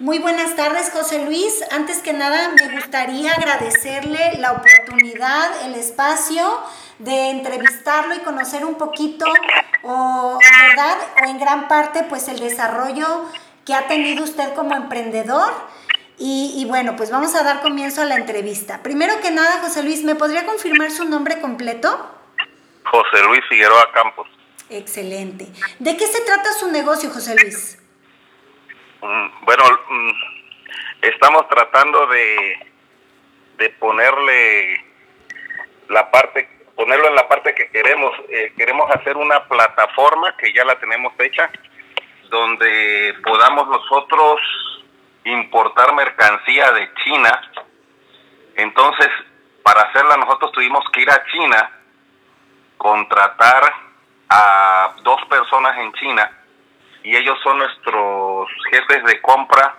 Muy buenas tardes, José Luis. Antes que nada, me gustaría agradecerle la oportunidad, el espacio de entrevistarlo y conocer un poquito, o, ¿verdad? O en gran parte, pues el desarrollo que ha tenido usted como emprendedor. Y, y, bueno, pues vamos a dar comienzo a la entrevista. Primero que nada, José Luis, ¿me podría confirmar su nombre completo? José Luis Figueroa Campos. Excelente. ¿De qué se trata su negocio, José Luis? Mm, bueno, mm, estamos tratando de, de ponerle la parte, ponerlo en la parte que queremos. Eh, queremos hacer una plataforma que ya la tenemos hecha, donde podamos nosotros importar mercancía de China. Entonces, para hacerla nosotros tuvimos que ir a China, contratar a dos personas en China y ellos son nuestros jefes de compra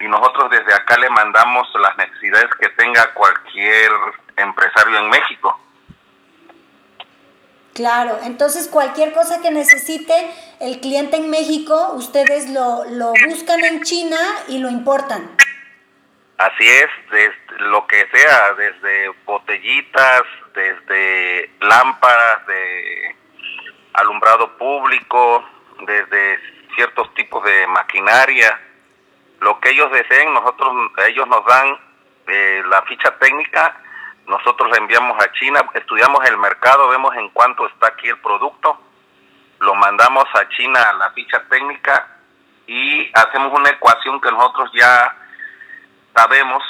y nosotros desde acá le mandamos las necesidades que tenga cualquier empresario en México. Claro, entonces cualquier cosa que necesite el cliente en México, ustedes lo, lo buscan en China y lo importan. Así es, desde lo que sea, desde botellitas, desde lámparas de alumbrado público, desde ciertos tipos de maquinaria, lo que ellos deseen, nosotros ellos nos dan eh, la ficha técnica, nosotros la enviamos a China, estudiamos el mercado, vemos en cuánto está aquí el producto, lo mandamos a China la ficha técnica y hacemos una ecuación que nosotros ya sabemos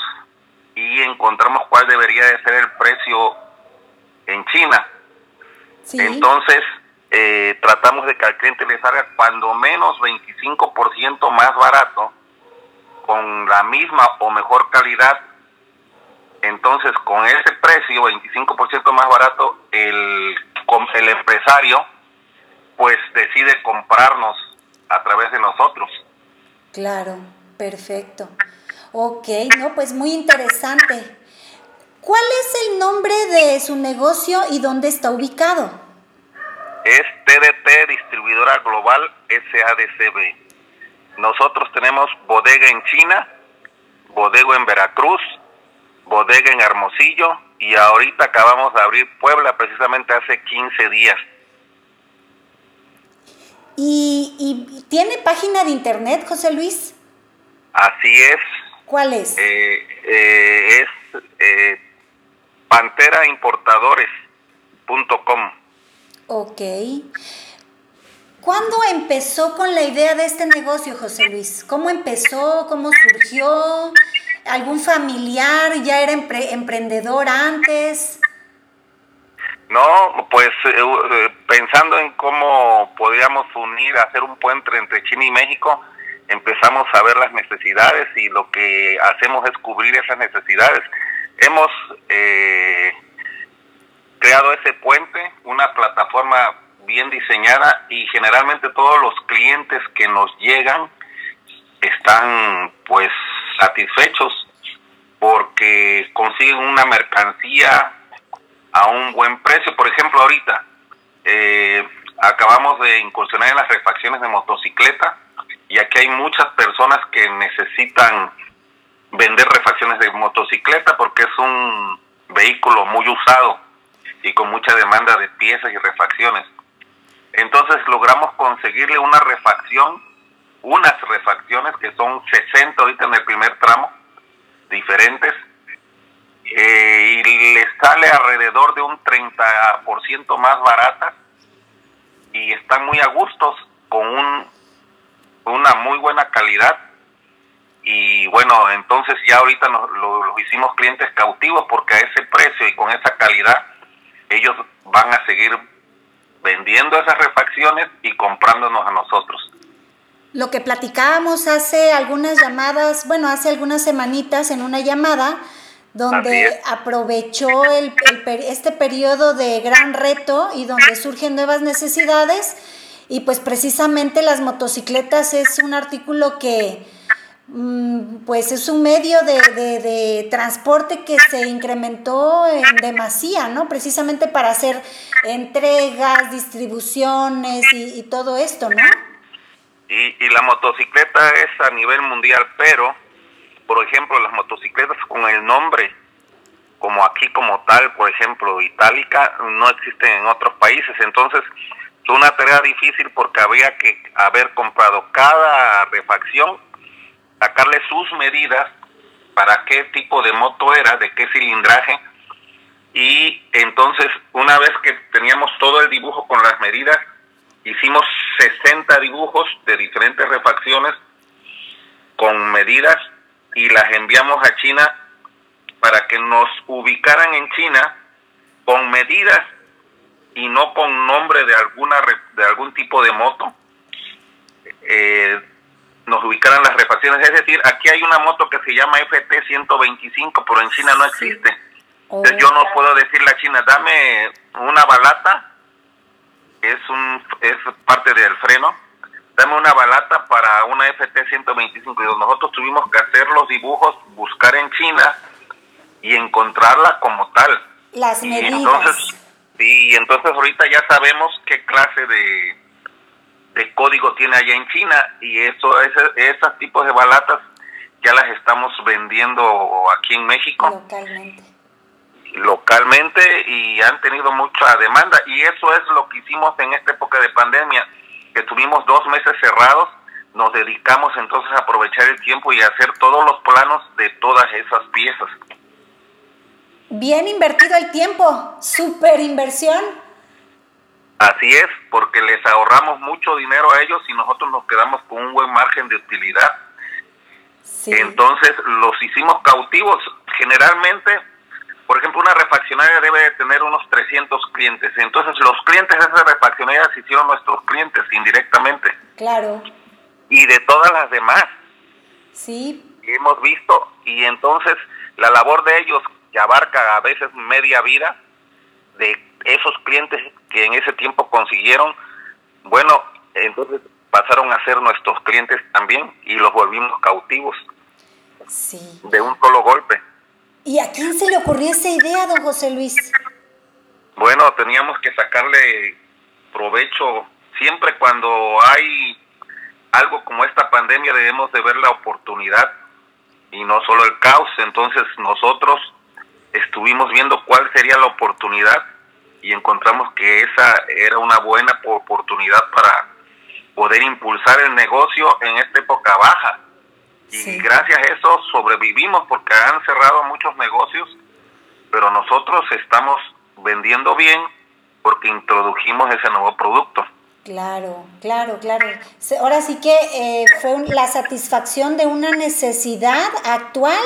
y encontramos cuál debería de ser el precio en China. Entonces, eh, tratamos de que al cliente le salga cuando menos 25% más barato, con la misma o mejor calidad. Entonces, con ese precio, 25% más barato, el, el empresario pues decide comprarnos a través de nosotros. Claro, perfecto. Ok, no, pues muy interesante. ¿Cuál es el nombre de su negocio y dónde está ubicado? Es TDT Distribuidora Global SADCB. Nosotros tenemos bodega en China, bodega en Veracruz, bodega en Hermosillo y ahorita acabamos de abrir Puebla precisamente hace 15 días. ¿Y, tiene página de internet, José Luis? Así es. ¿Cuál es? Eh, eh, es eh, panteraimportadores.com. Ok. ¿Cuándo empezó con la idea de este negocio, José Luis? ¿Cómo empezó? ¿Cómo surgió? ¿Algún familiar ya era emprendedor antes? No, pues eh, eh, pensando en cómo podríamos unir, hacer un puente entre China y México, empezamos a ver las necesidades y lo que hacemos es cubrir esas necesidades. Hemos eh, creado ese puente, una plataforma bien diseñada y generalmente todos los clientes que nos llegan están pues satisfechos porque consiguen una mercancía a un buen precio. Por ejemplo, ahorita eh, acabamos de incursionar en las refacciones de motocicleta y aquí hay muchas personas que necesitan vender refacciones de motocicleta porque es un vehículo muy usado y con mucha demanda de piezas y refacciones. Entonces logramos conseguirle una refacción, unas refacciones que son 60 ahorita en el primer tramo, diferentes, eh, y le sale alrededor de un 30% más barata y están muy a gustos con un, una muy buena calidad y bueno, entonces ya ahorita nos, lo, hicimos clientes cautivos porque a ese precio y con esa calidad ellos van a seguir vendiendo esas refacciones y comprándonos a nosotros. Lo que platicábamos hace algunas llamadas, bueno, hace algunas semanitas en una llamada, donde aprovechó el, este periodo de gran reto y donde surgen nuevas necesidades y pues precisamente las motocicletas es un artículo que pues es un medio de, transporte que se incrementó en demasía, ¿no? Precisamente para hacer entregas, distribuciones y, todo esto, ¿no? Y, y la motocicleta es a nivel mundial, pero, por ejemplo, las motocicletas con el nombre, como aquí como tal, por ejemplo, itálica, no existen en otros países. Entonces, fue una tarea difícil porque había que haber comprado cada refacción, sacarle sus medidas para qué tipo de moto era, de qué cilindraje. Y entonces, una vez que teníamos todo el dibujo con las medidas, hicimos 60 dibujos de diferentes refacciones con medidas y las enviamos a China para que nos ubicaran en China con medidas y no con nombre de alguna de algún tipo de moto eh, nos ubicaran las refacciones. Es decir aquí hay una moto que se llama FT 125 pero en China no existe. Entonces yo no puedo decirle a China dame una balata es un es parte del freno dame una balata para una FT 125 y nosotros tuvimos que hacer los dibujos buscar en China y encontrarla como tal. Las medidas. entonces Sí, y entonces ahorita ya sabemos qué clase de, de código tiene allá en China y eso ese, esos tipos de balatas ya las estamos vendiendo aquí en México. Localmente. Localmente y han tenido mucha demanda y eso es lo que hicimos en esta época de pandemia, que tuvimos dos meses cerrados, nos dedicamos entonces a aprovechar el tiempo y hacer todos los planos de todas esas piezas. Bien invertido el tiempo, super inversión. Así es, porque les ahorramos mucho dinero a ellos y nosotros nos quedamos con un buen margen de utilidad. Entonces los hicimos cautivos. Generalmente, por ejemplo, una refaccionaria debe de tener unos 300 clientes. Entonces los clientes de esas refaccionarias hicieron nuestros clientes indirectamente. Claro. Y de todas las demás. Sí. hemos visto y entonces la labor de ellos que abarca a veces media vida de esos clientes que en ese tiempo consiguieron, bueno, entonces pasaron a ser nuestros clientes también y los volvimos cautivos. Sí. De un solo golpe. ¿Y a quién se le ocurrió esa idea, don José Luis? Bueno, teníamos que sacarle provecho. Siempre cuando hay algo como esta pandemia debemos de ver la oportunidad y no solo el caos. Entonces nosotros estuvimos viendo cuál sería la oportunidad y encontramos que esa era una buena oportunidad para poder impulsar el negocio en esta época baja. Y gracias a eso sobrevivimos porque han cerrado muchos negocios, pero nosotros estamos vendiendo bien porque introdujimos ese nuevo producto. Claro, claro, claro. Ahora sí que eh, fue la satisfacción de una necesidad actual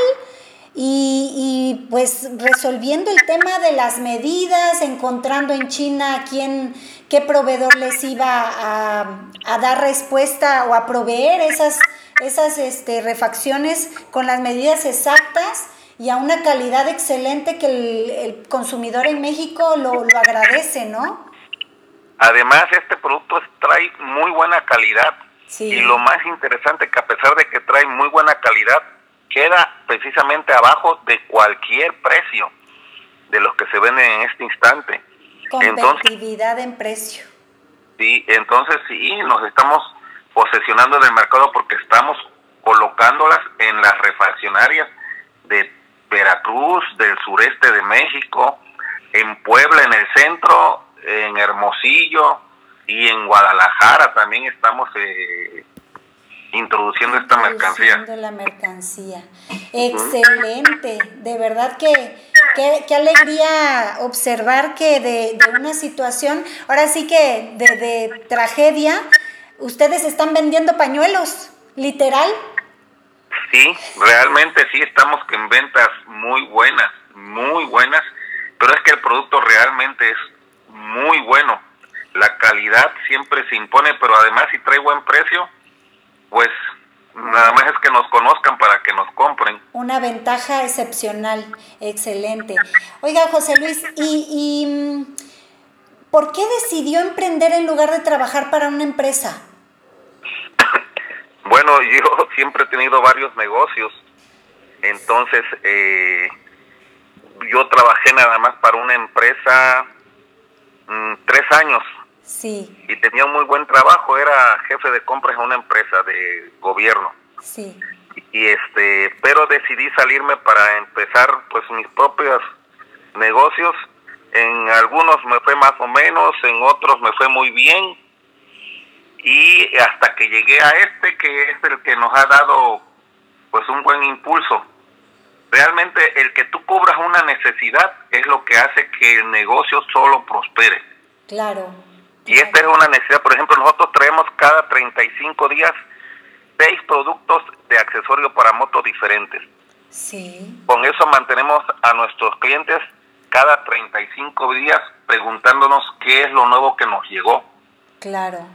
y, pues resolviendo el tema de las medidas, encontrando en China quién, qué proveedor les iba a, dar respuesta o a proveer esas, esas este, refacciones con las medidas exactas y a una calidad excelente que el, consumidor en México lo, lo, agradece, ¿no? Además, este producto trae muy buena calidad. Y lo más interesante que a pesar de que trae muy buena calidad, queda precisamente abajo de cualquier precio de los que se venden en este instante. Competitividad en precio. Sí, entonces sí, nos estamos posesionando del mercado porque estamos colocándolas en las refaccionarias de Veracruz, del sureste de México, en Puebla, en el centro, en Hermosillo y en Guadalajara también estamos eh, introduciendo esta mercancía. la mercancía. Excelente, de verdad que qué alegría observar que de, una situación, ahora sí que de, de tragedia, ustedes están vendiendo pañuelos, literal. Sí, realmente sí estamos en ventas muy buenas, muy buenas, pero es que el producto realmente es muy bueno. La calidad siempre se impone, pero además si trae buen precio, pues nada más es que nos conozcan para que nos compren. Una ventaja excepcional, excelente. Oiga, José Luis, ¿y, y mm, por qué decidió emprender en lugar de trabajar para una empresa? bueno, yo siempre he tenido varios negocios, entonces eh, yo trabajé nada más para una empresa mm, tres años Sí. Y tenía un muy buen trabajo, era jefe de compras en una empresa de gobierno. Sí. Y este, pero decidí salirme para empezar pues mis propios negocios. En algunos me fue más o menos, en otros me fue muy bien. Y hasta que llegué a este que es el que nos ha dado pues un buen impulso. Realmente el que tú cubras una necesidad es lo que hace que el negocio solo prospere. Claro. Y esta es una necesidad, por ejemplo, nosotros traemos cada 35 días seis productos de accesorio para motos diferentes. Sí. Con eso mantenemos a nuestros clientes cada 35 días preguntándonos qué es lo nuevo que nos llegó. Claro.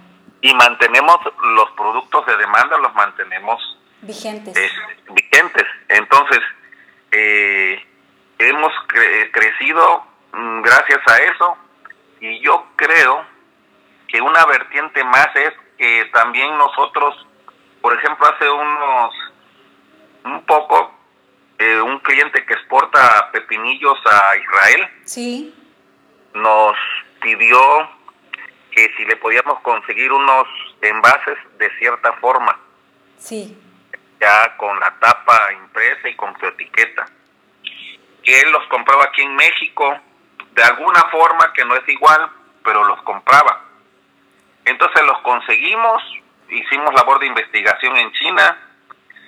Y mantenemos los productos de demanda, los mantenemos vigentes. Eh, vigentes. Entonces, eh, hemos crecido mm, gracias a eso y yo creo que una vertiente más es que también nosotros, por ejemplo, hace unos, un poco, eh, un cliente que exporta pepinillos a Israel, sí. nos pidió que si le podíamos conseguir unos envases de cierta forma. Sí ya con la tapa impresa y con su etiqueta. Que él los compraba aquí en México, de alguna forma que no es igual, pero los compraba. Entonces los conseguimos, hicimos labor de investigación en China.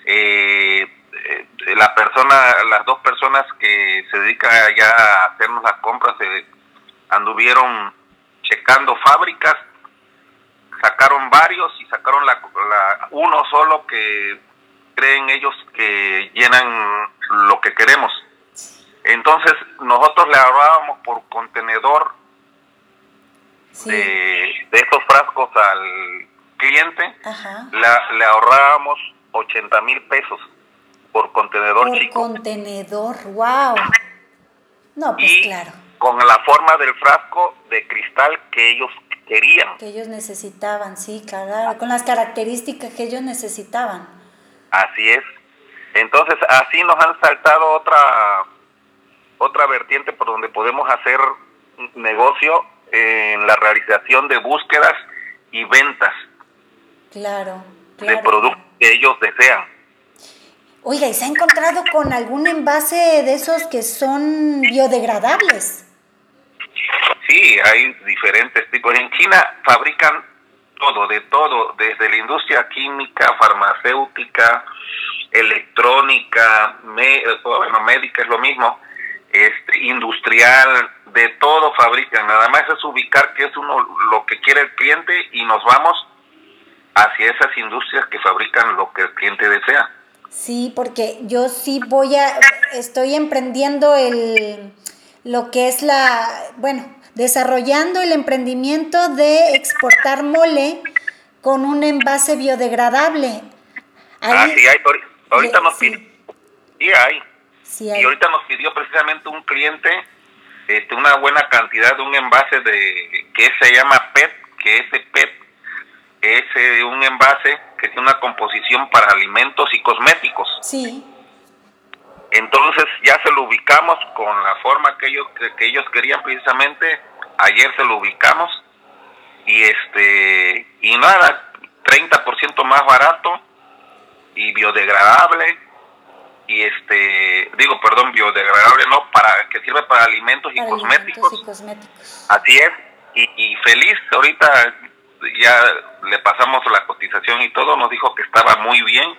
Eh, eh, la persona, las dos personas que se dedican ya a hacernos las compras, se anduvieron checando fábricas, sacaron varios y sacaron la, uno solo que creen ellos que llenan lo que queremos. Entonces nosotros le ahorrábamos por contenedor de, al cliente, le ahorrábamos 80 mil pesos por contenedor por chico. contenedor, wow. No, pues claro. Con la forma del frasco de cristal que ellos querían. Que ellos necesitaban, sí, claro, con las características que ellos necesitaban. Así es. Entonces, así nos han saltado otra otra vertiente por donde podemos hacer negocio en la realización de búsquedas y ventas. Claro, De productos que ellos desean. Oiga, ¿y se ha encontrado con algún envase de esos que son biodegradables? Sí, hay diferentes tipos. En China fabrican todo, de todo, desde la industria química, farmacéutica, electrónica, bueno, médica es lo mismo, este, industrial, de todo fabrican. Nada más es ubicar qué es uno lo que quiere el cliente y nos vamos hacia esas industrias que fabrican lo que el cliente desea. Sí, porque yo sí voy a, estoy emprendiendo el, lo que es la, bueno, desarrollando el emprendimiento de exportar mole con un envase biodegradable. ah, sí, hay, ahorita nos pidió, sí hay. Y ahorita nos pidió precisamente un cliente este, una buena cantidad de un envase de que se llama PET, que ese PET es eh, un envase que tiene una composición para alimentos y cosméticos. Sí. Entonces ya se lo ubicamos con la forma que ellos, que, ellos querían precisamente. Ayer se lo ubicamos y este y nada, 30% más barato y biodegradable y este digo perdón biodegradable no para que sirve para alimentos, y, cosméticos. y cosméticos así es y, y feliz ahorita ya le pasamos la cotización y todo nos dijo que estaba muy bien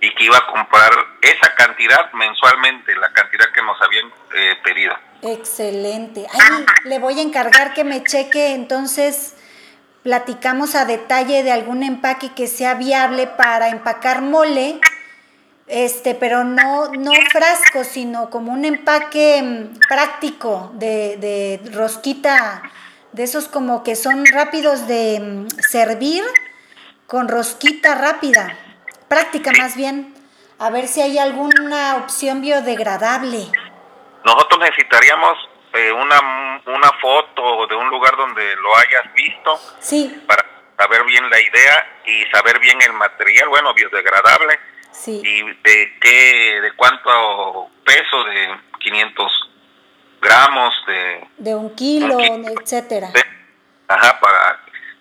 y que iba a comprar esa cantidad mensualmente, la cantidad que nos habían eh, pedido. Excelente. Ay, le voy a encargar que me cheque, entonces platicamos a detalle de algún empaque que sea viable para empacar mole, este, pero no, no frasco, sino como un empaque mm, práctico de, de rosquita, de esos como que son rápidos de mm, servir con rosquita rápida práctica más bien, a ver si hay alguna opción biodegradable. Nosotros necesitaríamos eh, una, una foto de un lugar donde lo hayas visto sí. para saber bien la idea y saber bien el material, bueno, biodegradable. Sí. Y de qué, de cuánto peso, de 500 gramos, de... De un kilo, etcétera. Ajá, para,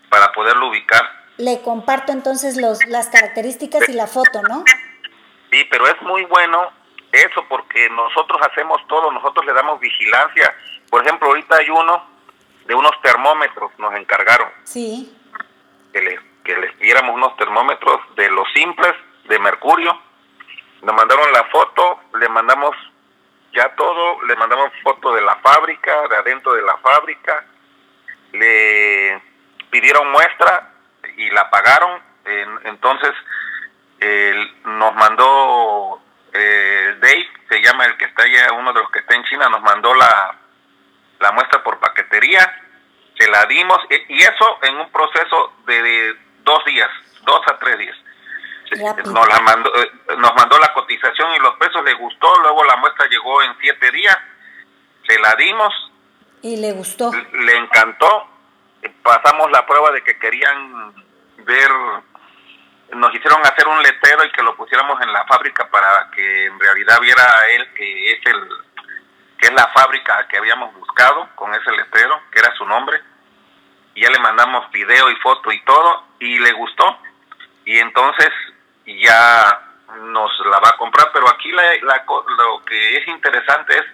para poderlo ubicar. Le comparto entonces los, las características y la foto, ¿no? Sí, pero es muy bueno eso porque nosotros hacemos todo, nosotros le damos vigilancia. Por ejemplo, ahorita hay uno de unos termómetros, nos encargaron. Sí. Que, le, que les pidiéramos unos termómetros de los simples, de mercurio. Nos mandaron la foto, le mandamos ya todo, le mandamos foto de la fábrica, de adentro de la fábrica, le pidieron muestra y la pagaron, entonces nos mandó eh, Dave, se llama el que está allá, uno de los que está en China, nos mandó la, la muestra por paquetería, se la dimos, y eso en un proceso de dos días, dos a tres días. Nos, la mandó, eh, nos mandó la cotización y los pesos le gustó, luego la muestra llegó en siete días, se la dimos. Y le gustó. Le encantó, pasamos la prueba de que querían ver, nos hicieron hacer un letrero y que lo pusiéramos en la fábrica para que en realidad viera a él que es el que es la fábrica que habíamos buscado con ese letrero, que era su nombre. Y ya le mandamos video y foto y todo y le gustó. Y entonces ya nos la va a comprar, pero aquí la, lo que es interesante es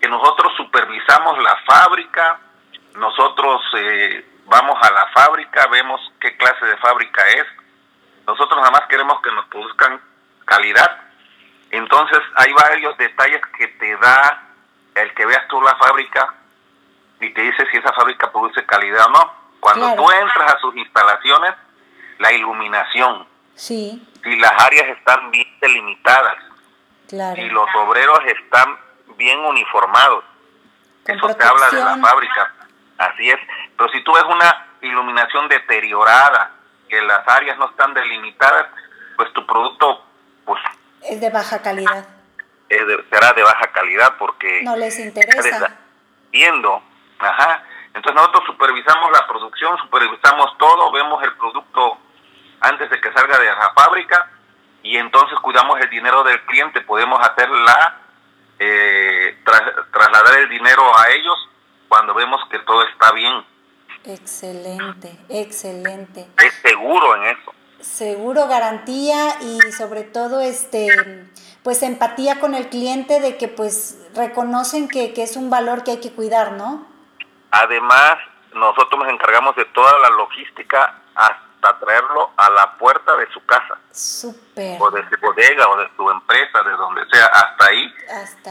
que nosotros supervisamos la fábrica, nosotros eh, vamos a la fábrica, vemos qué clase de fábrica es, nosotros nada más queremos que nos produzcan calidad, entonces hay varios detalles que te da el que veas tú la fábrica y te dice si esa fábrica produce calidad o no. Cuando tú entras a sus instalaciones, la iluminación, Sí. Si las áreas están bien delimitadas. Claro. Y los obreros están bien uniformados. Eso te habla de la fábrica. Así es. Pero si tú ves una iluminación deteriorada, que las áreas no están delimitadas, pues tu producto pues es de baja calidad. será de baja calidad porque no les interesa. Viendo, ajá. Entonces nosotros supervisamos la producción, supervisamos todo, vemos el producto antes de que salga de la fábrica y entonces cuidamos el dinero del cliente, podemos hacer la, eh, trasladar el dinero a ellos cuando vemos que todo está bien. Excelente, excelente. Es seguro en eso. Seguro, garantía y sobre todo este pues empatía con el cliente de que pues reconocen que, que es un valor que hay que cuidar, ¿no? Además, nosotros nos encargamos de toda la logística hasta traerlo a la puerta de su casa. O de su bodega o de su empresa, de donde sea, hasta ahí.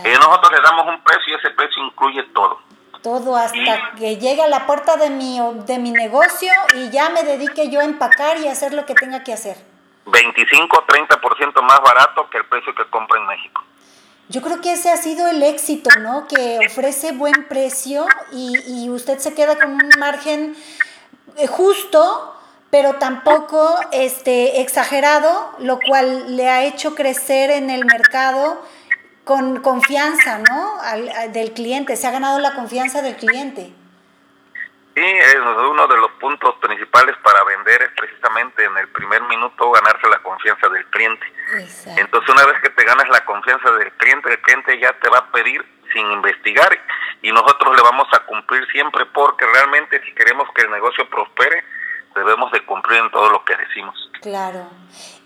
y eh, nosotros le damos un precio y ese precio incluye todo. Todo hasta que llegue a la puerta de mi, de mi negocio y ya me dedique yo a empacar y hacer lo que tenga que hacer. 25 30% más barato que el precio que compra en México. Yo creo que ese ha sido el éxito, ¿no? Que ofrece buen precio y, y usted se queda con un margen eh, justo pero tampoco este, exagerado, lo cual le ha hecho crecer en el mercado con confianza, ¿no? Al, del cliente, se ha ganado la confianza del cliente. Sí, es uno de los puntos principales para vender es precisamente en el primer minuto ganarse la confianza del cliente. Entonces una vez que te ganas la confianza del cliente, el cliente ya te va a pedir sin investigar y nosotros le vamos a cumplir siempre porque realmente si queremos que el negocio prospere, debemos de cumplir en todo lo que decimos. Claro.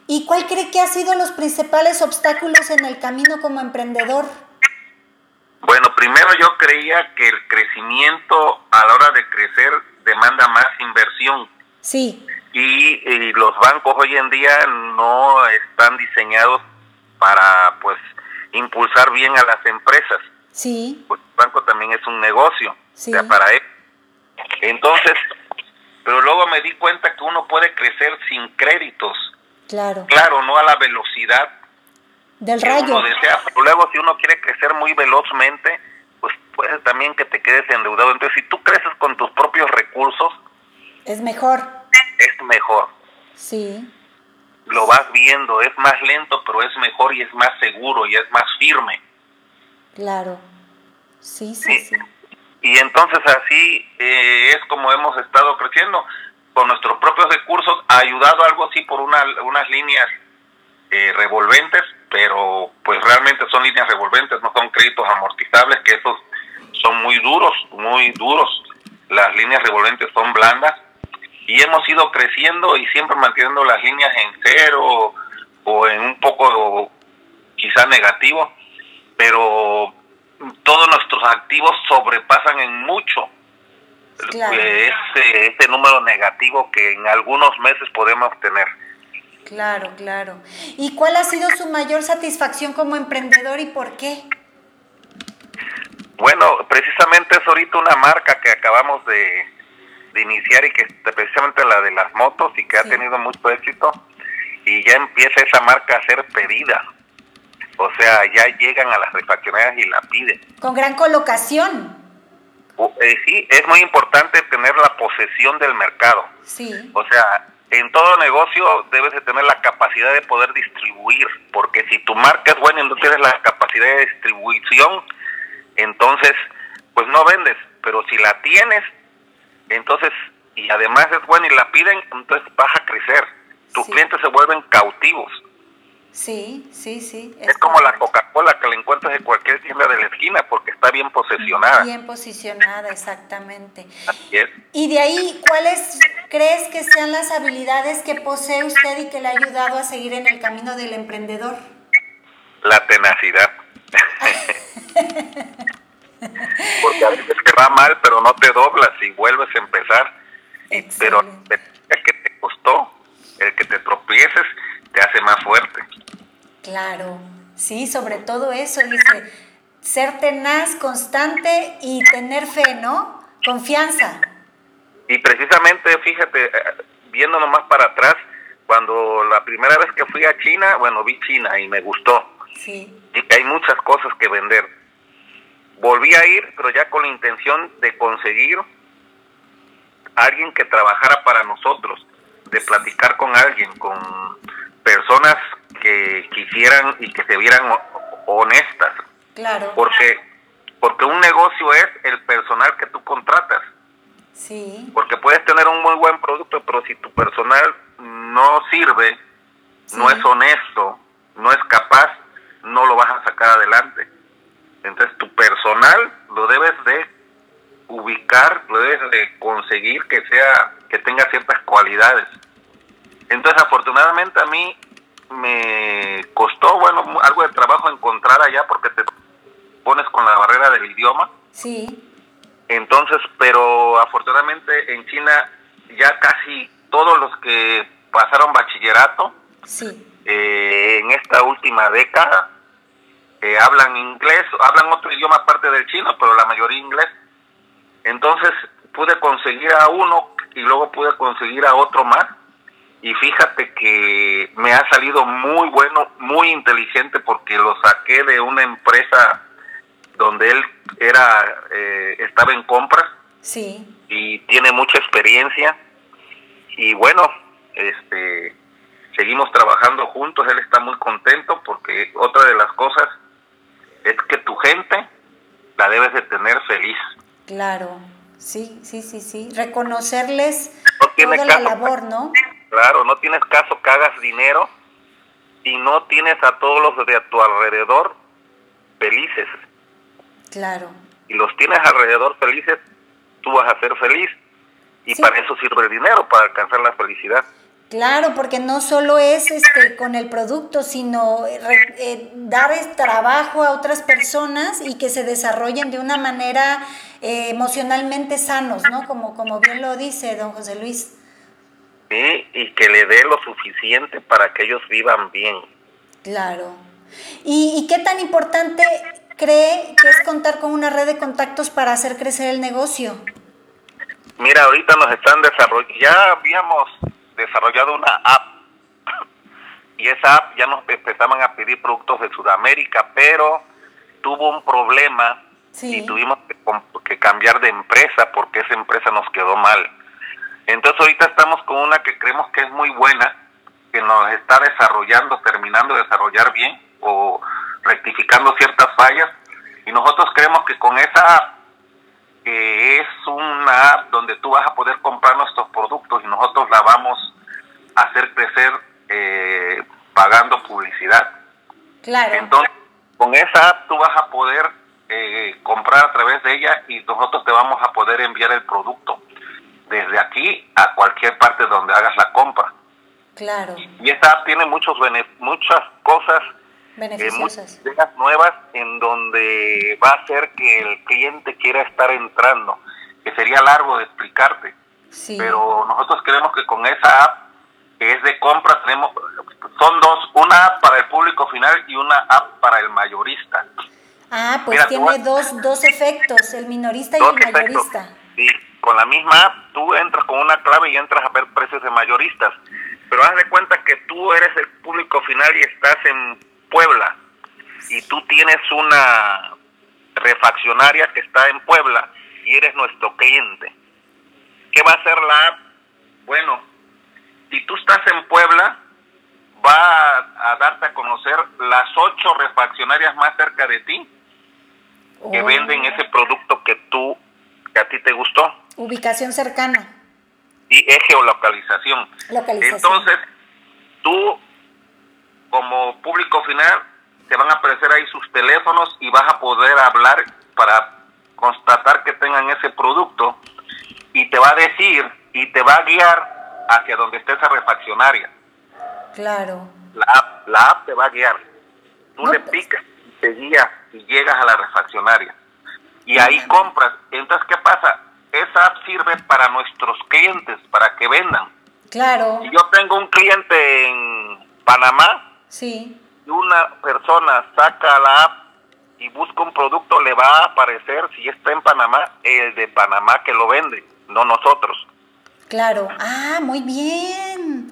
¿Y cuál cree que ha sido los principales obstáculos en el camino como emprendedor? Bueno, primero yo creía que el crecimiento a la hora de crecer demanda más inversión. Sí. Y, los bancos hoy en día no están diseñados para pues impulsar bien a las empresas. Sí. Pues el banco también es un negocio sí. para él. Entonces, pero luego me di cuenta que uno puede crecer sin créditos. Claro. Claro, no a la velocidad del rayo. Uno desea, pero luego si uno quiere crecer muy velozmente, pues puede también que te quedes endeudado. Entonces, si tú creces con tus propios recursos, es mejor. Es mejor. Sí. Lo vas viendo, es más lento, pero es mejor y es más seguro y es más firme. Claro. Sí, sí, sí. Y entonces así eh, es como hemos estado creciendo. Con nuestros propios recursos, ayudado algo así por una, unas líneas eh, revolventes, pero pues realmente son líneas revolventes, no son créditos amortizables, que esos son muy duros, muy duros. las líneas revolventes son blandas. Y hemos ido creciendo y siempre manteniendo las líneas en cero o en un poco quizá negativo, pero todos nuestros activos sobrepasan en mucho ese, ese número negativo que en algunos meses podemos tener. Claro, claro. ¿Y cuál ha sido su mayor satisfacción como emprendedor y por qué? Bueno, precisamente es ahorita una marca que acabamos de, iniciar y que es precisamente la de las motos y que ha tenido mucho éxito y ya empieza esa marca a ser pedida. O sea, ya llegan a las refaccionarias y la piden. Con gran colocación. Eh, sí, es muy importante tener la posesión del mercado. Sí. O sea, en todo negocio debes de tener la capacidad de poder distribuir, porque si tu marca es buena y no tienes la capacidad de distribución, entonces pues no vendes, pero si la tienes, entonces y además es buena y la piden, entonces vas a crecer. Tus clientes se vuelven cautivos. Sí, sí, sí. Es, como la Coca-Cola que la encuentras en cualquier tienda de la esquina porque está bien posicionada. Bien posicionada, exactamente. Así es. Y de ahí, ¿cuáles crees que sean las habilidades que posee usted y que le ha ayudado a seguir en el camino del emprendedor? La tenacidad. porque a veces te va mal, pero no te doblas y vuelves a empezar. Pero el que te costó, el que te tropieces, te hace más fuerte. Claro, sí, sobre todo eso, dice, ser tenaz, constante y tener fe, ¿no? Confianza. Y precisamente, fíjate, eh, viendo nomás para atrás, cuando la primera vez que fui a China, bueno, vi China y me gustó. Sí. Y hay muchas cosas que vender. Volví a ir, pero ya con la intención de conseguir alguien que trabajara para nosotros, de platicar con alguien, con personas que quisieran y que se vieran honestas. Claro. Porque, porque un negocio es el personal que tú contratas. Sí. Porque puedes tener un muy buen producto, pero si tu personal no sirve, no es honesto, no es capaz, no lo vas a sacar adelante. Entonces tu personal lo debes de ubicar, lo debes de conseguir que sea, que tenga ciertas cualidades. Entonces, afortunadamente a mí me costó, bueno, algo de trabajo encontrar allá porque te pones con la barrera del idioma. Sí. Entonces, pero afortunadamente en China ya casi todos los que pasaron bachillerato sí. eh, en esta última década eh, hablan inglés, hablan otro idioma aparte del chino, pero la mayoría inglés. Entonces pude conseguir a uno y luego pude conseguir a otro más y fíjate que me ha salido muy bueno, muy inteligente porque lo saqué de una empresa donde él era eh, estaba en compras sí. y tiene mucha experiencia. Y bueno este seguimos trabajando juntos él está muy contento porque otra de las cosas es que tu gente la debes de tener feliz. Claro sí sí sí sí. Reconocerles toda la labor no Claro, no tienes caso que hagas dinero y no tienes a todos los de a tu alrededor felices. Claro. Y los tienes alrededor felices, tú vas a ser feliz. Y para eso sirve el dinero, para alcanzar la felicidad. Claro, porque no solo es este con el producto, sino eh, dar trabajo a otras personas y que se desarrollen de una manera eh, emocionalmente sanos, ¿no? Como, como bien lo dice don José Luis. ¿Sí? y que le dé lo suficiente para que ellos vivan bien. Claro. ¿Y, qué tan importante cree que es contar con una red de contactos para hacer crecer el negocio? Mira, ahorita nos están desarrollando, ya habíamos desarrollado una app y esa app ya nos empezaban a pedir productos de Sudamérica, pero tuvo un problema y tuvimos que cambiar de empresa porque esa empresa nos quedó mal. Entonces ahorita estamos con una que creemos que es muy buena, que nos está desarrollando, terminando de desarrollar bien o rectificando ciertas fallas. Y nosotros creemos que con esa app, que es una app donde tú vas a poder comprar nuestros productos y nosotros la vamos a hacer crecer eh, pagando publicidad. Claro. Entonces, con esa app tú vas a poder eh, comprar a través de ella y nosotros te vamos a poder enviar el producto desde aquí a cualquier parte donde hagas la compra. Claro. Y esta app tiene muchos muchas cosas eh, muchas nuevas en donde va a hacer que el cliente quiera estar entrando, que sería largo de explicarte. Sí. Pero nosotros creemos que con esa app que es de compra tenemos son dos, una app para el público final y una app para el mayorista. Ah, pues tiene dos, dos efectos, el minorista y el mayorista. Con la misma app tú entras con una clave y entras a ver precios de mayoristas. Pero haz de cuenta que tú eres el público final y estás en Puebla y tú tienes una refaccionaria que está en Puebla y eres nuestro cliente. ¿Qué va a hacer la app? Bueno, si tú estás en Puebla, va a, darte a conocer las ocho refaccionarias más cerca de ti que oh. venden ese producto que tú, que a ti te gustó. Ubicación cercana. Y es geolocalización. Entonces, tú como público final te van a aparecer ahí sus teléfonos y vas a poder hablar para constatar que tengan ese producto y te va a decir y te va a guiar hacia donde esté esa refaccionaria. Claro. La app, la app te va a guiar. Tú le pues. picas, te guía y llegas a la refaccionaria. Y ahí compras. Entonces, ¿qué pasa? Esa app sirve para nuestros clientes, para que vendan. Claro. Si yo tengo un cliente en Panamá, Sí. Una persona saca la app y busca un producto, le va a aparecer, si está en Panamá, el de Panamá que lo vende, no nosotros. Claro. Ah, muy bien.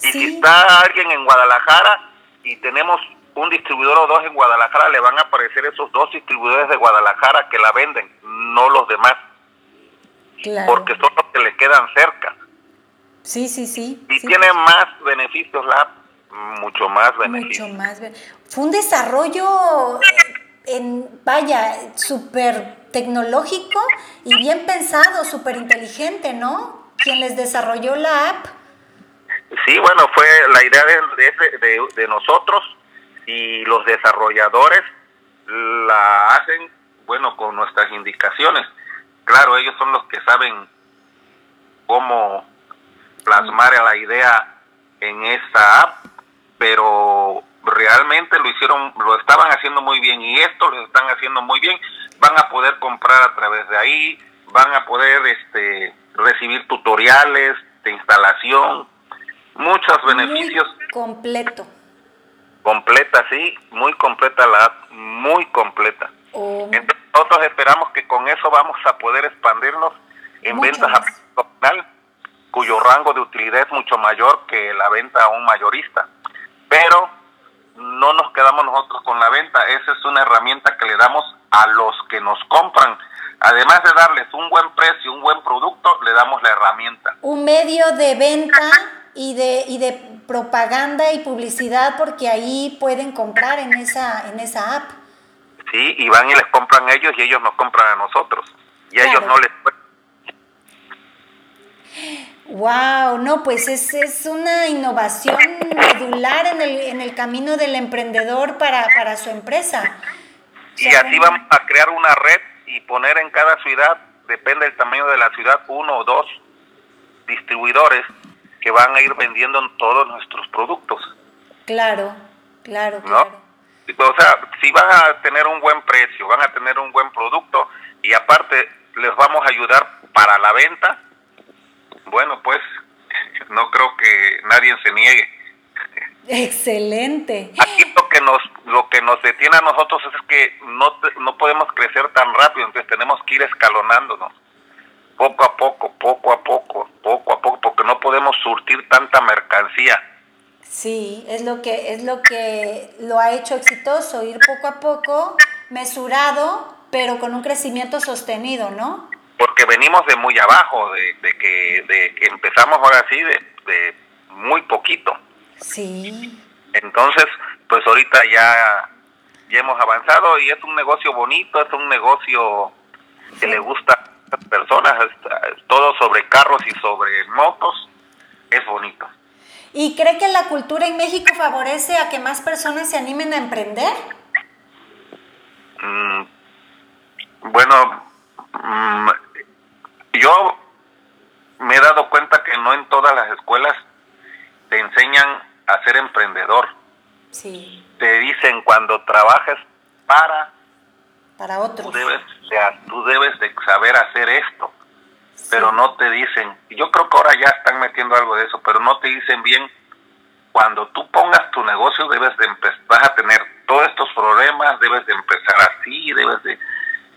Y si está alguien en Guadalajara y tenemos un distribuidor o dos en Guadalajara, le van a aparecer esos dos distribuidores de Guadalajara que la venden, no los demás. Claro. Porque son los que le quedan cerca. Sí, sí, sí. Y tiene más beneficios la app mucho más beneficio. Mucho más. Fue un desarrollo en, vaya, súper tecnológico y bien pensado, súper inteligente, ¿no? Quien les desarrolló la app. Sí, bueno, fue la idea de, de, de nosotros y los desarrolladores la hacen, bueno, con nuestras indicaciones. Claro, ellos son los que saben cómo plasmar la idea en esa app pero realmente lo hicieron, lo estaban haciendo muy bien y esto lo están haciendo muy bien. Van a poder comprar a través de ahí, van a poder este, recibir tutoriales de instalación, muchos beneficios. completo. Completa, sí, muy completa la app, muy completa. Oh. Entonces nosotros esperamos que con eso vamos a poder expandirnos en ventas a final, cuyo rango de utilidad es mucho mayor que la venta a un mayorista pero no nos quedamos nosotros con la venta, esa es una herramienta que le damos a los que nos compran. Además de darles un buen precio, un buen producto, le damos la herramienta. Un medio de venta y de, y de propaganda y publicidad porque ahí pueden comprar en esa, en esa app. Sí, y van y les compran ellos y ellos nos compran a nosotros. Y a ellos no les Wow, no, pues es, es una innovación medular en el, en el camino del emprendedor para, para su empresa. y así vamos a crear una red y poner en cada ciudad, depende del tamaño de la ciudad, uno o dos distribuidores que van a ir vendiendo todos nuestros productos. Claro, claro, claro. O sea, si van a tener un buen precio, van a tener un buen producto y aparte les vamos a ayudar para la venta, bueno, pues no creo que nadie se niegue. Excelente. Aquí lo que nos lo que nos detiene a nosotros es que no, no podemos crecer tan rápido, entonces tenemos que ir escalonándonos poco a poco, poco a poco, poco a poco, porque no podemos surtir tanta mercancía. Sí, es lo que es lo que lo ha hecho exitoso, ir poco a poco, mesurado, pero con un crecimiento sostenido, ¿no? porque venimos de muy abajo, de, que, de que empezamos ahora sí de, muy poquito. Sí. Entonces, pues ahorita ya, ya hemos avanzado y es un negocio bonito, es un negocio que le gusta a las personas, todo sobre carros y sobre motos, es bonito. ¿Y cree que la cultura en México favorece a que más personas se animen a emprender? Mm, Bueno, mm, yo me he dado cuenta que no en todas las escuelas te enseñan a ser emprendedor. Sí. Te dicen cuando trabajes para para otros. Tú debes, tú debes de saber hacer esto, pero no te dicen, yo creo que ahora ya están metiendo algo de eso, pero no te dicen bien, cuando tú pongas tu negocio debes de empezar, vas a tener todos estos problemas, debes de empezar así, debes de...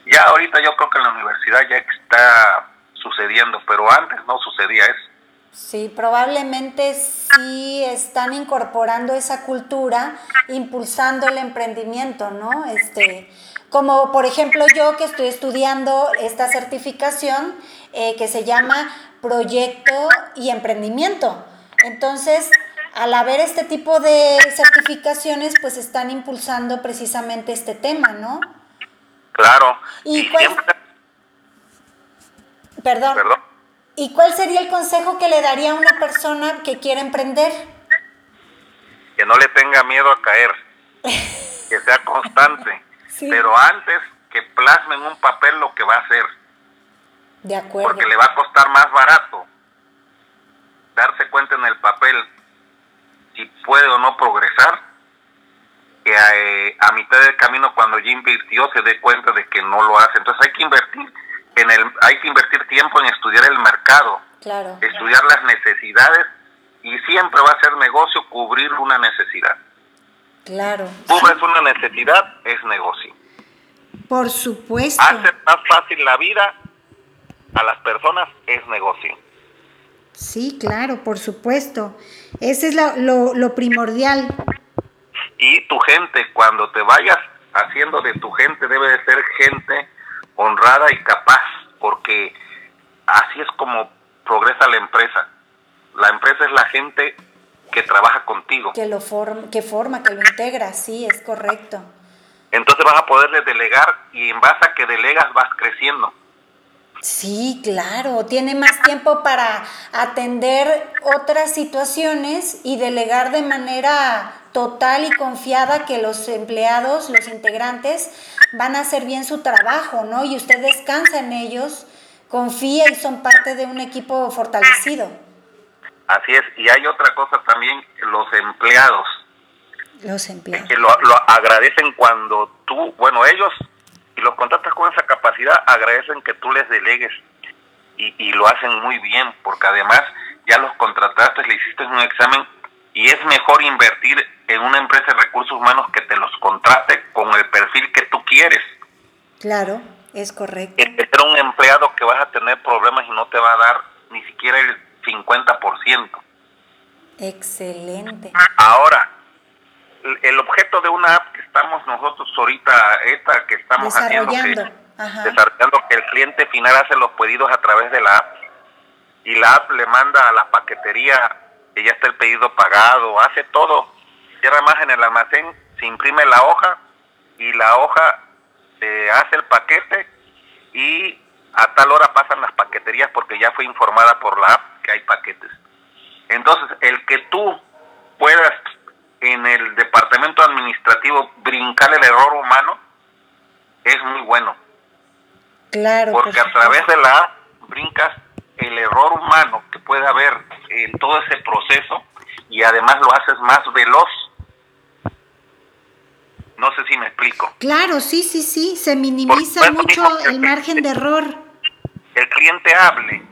Ya ahorita yo creo que en la universidad ya está sucediendo, pero antes no sucedía eso. Sí, probablemente sí están incorporando esa cultura, impulsando el emprendimiento, ¿no? Este, como por ejemplo yo que estoy estudiando esta certificación eh, que se llama Proyecto y Emprendimiento. Entonces, al haber este tipo de certificaciones, pues están impulsando precisamente este tema, ¿no? Claro. ¿Y, cuál... Perdón. Perdón. ¿Y cuál sería el consejo que le daría a una persona que quiere emprender? Que no le tenga miedo a caer, que sea constante pero antes que plasme en un papel lo que va a hacer. De acuerdo. Porque le va a costar más barato darse cuenta en el papel si puede o no progresar que a, eh, a, mitad del camino cuando ya invirtió se dé cuenta de que no lo hace. Entonces hay que invertir en el hay que invertir tiempo en estudiar el mercado, claro. estudiar las necesidades y siempre va a ser negocio cubrir una necesidad. Claro. Cubres una necesidad, es negocio. Por supuesto. Hacer más fácil la vida a las personas es negocio. Sí, claro, por supuesto. Ese es lo, lo primordial. Y tu gente, cuando te vayas haciendo de tu gente, debe de ser gente honrada y capaz, porque así es como progresa la empresa. La empresa es la gente que trabaja contigo. Que lo forma, que forma, que lo integra, sí, es correcto. Entonces vas a poderle delegar y en base a que delegas vas creciendo. Sí, claro, tiene más tiempo para atender otras situaciones y delegar de manera total y confiada que los empleados, los integrantes, van a hacer bien su trabajo, ¿no? Y usted descansa en ellos, confía y son parte de un equipo fortalecido. Así es, y hay otra cosa también, los empleados. Los empleados. Que lo, agradecen cuando tú, bueno, ellos, y los contratas con esa capacidad, agradecen que tú les delegues y, y lo hacen muy bien, porque además ya los contrataste, le hiciste un examen y es mejor invertir en una empresa de recursos humanos que te los contrate con el perfil que tú quieres. Claro, es correcto. Que ser un empleado que vas a tener problemas y no te va a dar ni siquiera el 50%. Excelente. Ahora, el objeto de una app que estamos nosotros ahorita, esta que estamos haciendo, que, desarrollando que el cliente final hace los pedidos a través de la app y la app le manda a la paquetería que ya está el pedido pagado, hace todo. Cierra más en el almacén, se imprime la hoja y la hoja se hace el paquete y a tal hora pasan las paqueterías porque ya fue informada por la app que hay paquetes. Entonces, el que tú puedas en el departamento administrativo brincar el error humano es muy bueno. Claro. Porque a través de la app brincas el error humano que puede haber en todo ese proceso y además lo haces más veloz. No sé si me explico. Claro, sí, sí, sí, se minimiza mucho el margen de error. El cliente hable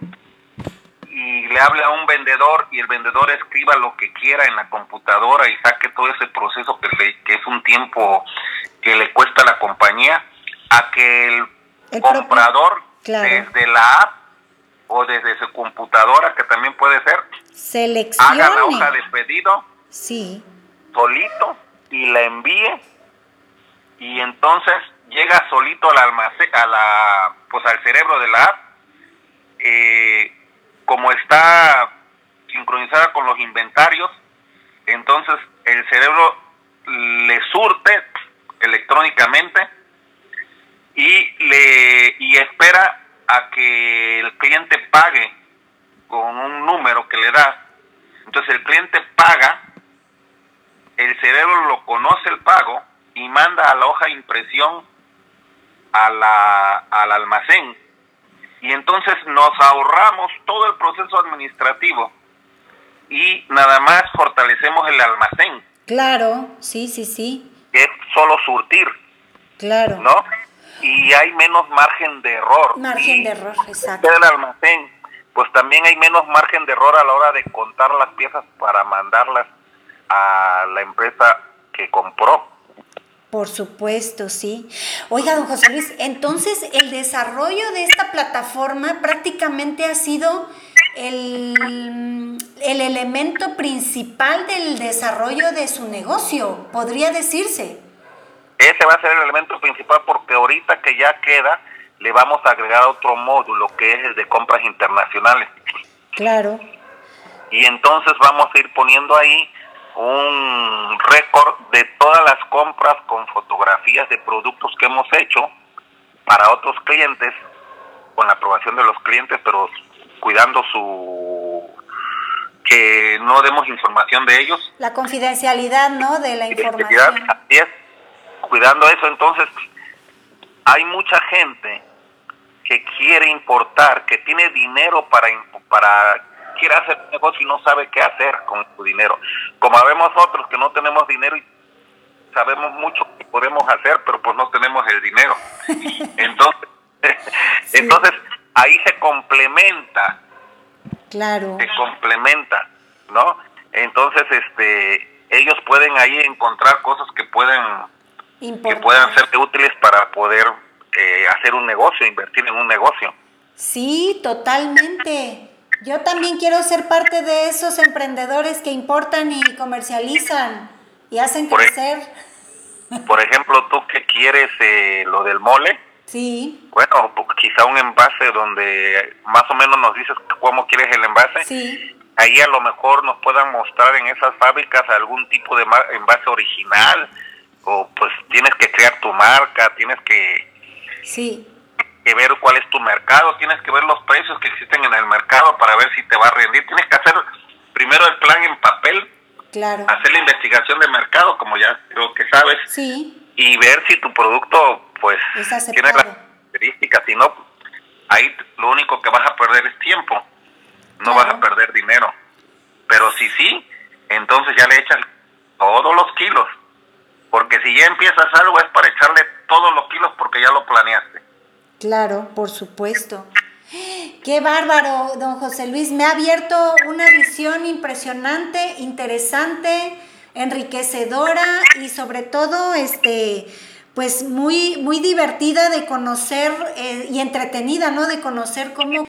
y le hable a un vendedor y el vendedor escriba lo que quiera en la computadora y saque todo ese proceso que, le, que es un tiempo que le cuesta a la compañía, a que el, comprador desde la app o desde su computadora, que también puede ser, Seleccione. haga la hoja de pedido sí. solito y la envíe y entonces llega solito al almacén, a la, pues al cerebro de la app, eh, como está sincronizada con los inventarios, entonces el cerebro le surte electrónicamente y le y espera a que el cliente pague con un número que le da. Entonces el cliente paga, el cerebro lo conoce el pago y manda a la hoja de impresión a la, al almacén y entonces nos ahorramos todo el proceso administrativo y nada más fortalecemos el almacén. Claro, sí, sí, sí. Que es solo surtir. Claro. ¿No? Y hay menos margen de error. Margen de error, exacto. El almacén, pues también hay menos margen de error a la hora de contar las piezas para mandarlas a la empresa que compró. Por supuesto, sí. Oiga, don José Luis, entonces el desarrollo de esta plataforma prácticamente ha sido el, el, elemento principal del desarrollo de su negocio, podría decirse. Ese va a ser el elemento principal porque ahorita que ya queda, le vamos a agregar otro módulo que es el de compras internacionales. Claro. Y entonces vamos a ir poniendo ahí un récord de todas las compras con fotografías de productos que hemos hecho para otros clientes, con la aprobación de los clientes, pero cuidando su que no demos información de ellos. La confidencialidad, ¿no? De la información. Así es, cuidando eso. Entonces, hay mucha gente que quiere importar, que tiene dinero para, para quiere hacer negocio y no sabe qué hacer con su dinero. Como sabemos otros que no tenemos dinero y sabemos mucho que podemos hacer, pero pues no tenemos el dinero. Entonces, entonces ahí se complementa. Claro. Se complementa, ¿no? Entonces, este, ellos pueden ahí encontrar cosas que pueden que puedan ser útiles para poder eh, hacer un negocio, invertir en un negocio. Sí, totalmente. Yo también quiero ser parte de esos emprendedores que importan y comercializan y hacen crecer. por ejemplo, tú que quieres eh, lo del mole. Sí. Bueno, pues, quizá un envase donde más o menos nos dices cómo quieres el envase. Sí. Ahí a lo mejor nos puedan mostrar en esas fábricas algún tipo de envase original o pues tienes que crear tu marca, tienes que Sí que ver cuál es tu mercado, tienes que ver los precios que existen en el mercado para ver si te va a rendir. Tienes que hacer primero el plan en papel, claro. hacer la investigación de mercado, como ya creo que sabes, sí. y ver si tu producto pues tiene las características. Si no, ahí lo único que vas a perder es tiempo, no vas a perder dinero. Pero si sí, entonces ya le echas todos los kilos. Porque si ya empiezas algo es para echarle todos los kilos porque ya lo planeaste. Claro, por supuesto. Qué bárbaro, don José Luis. Me ha abierto una visión impresionante, interesante, enriquecedora y sobre todo, este, pues muy, muy divertida de conocer eh, y entretenida, ¿no? De conocer cómo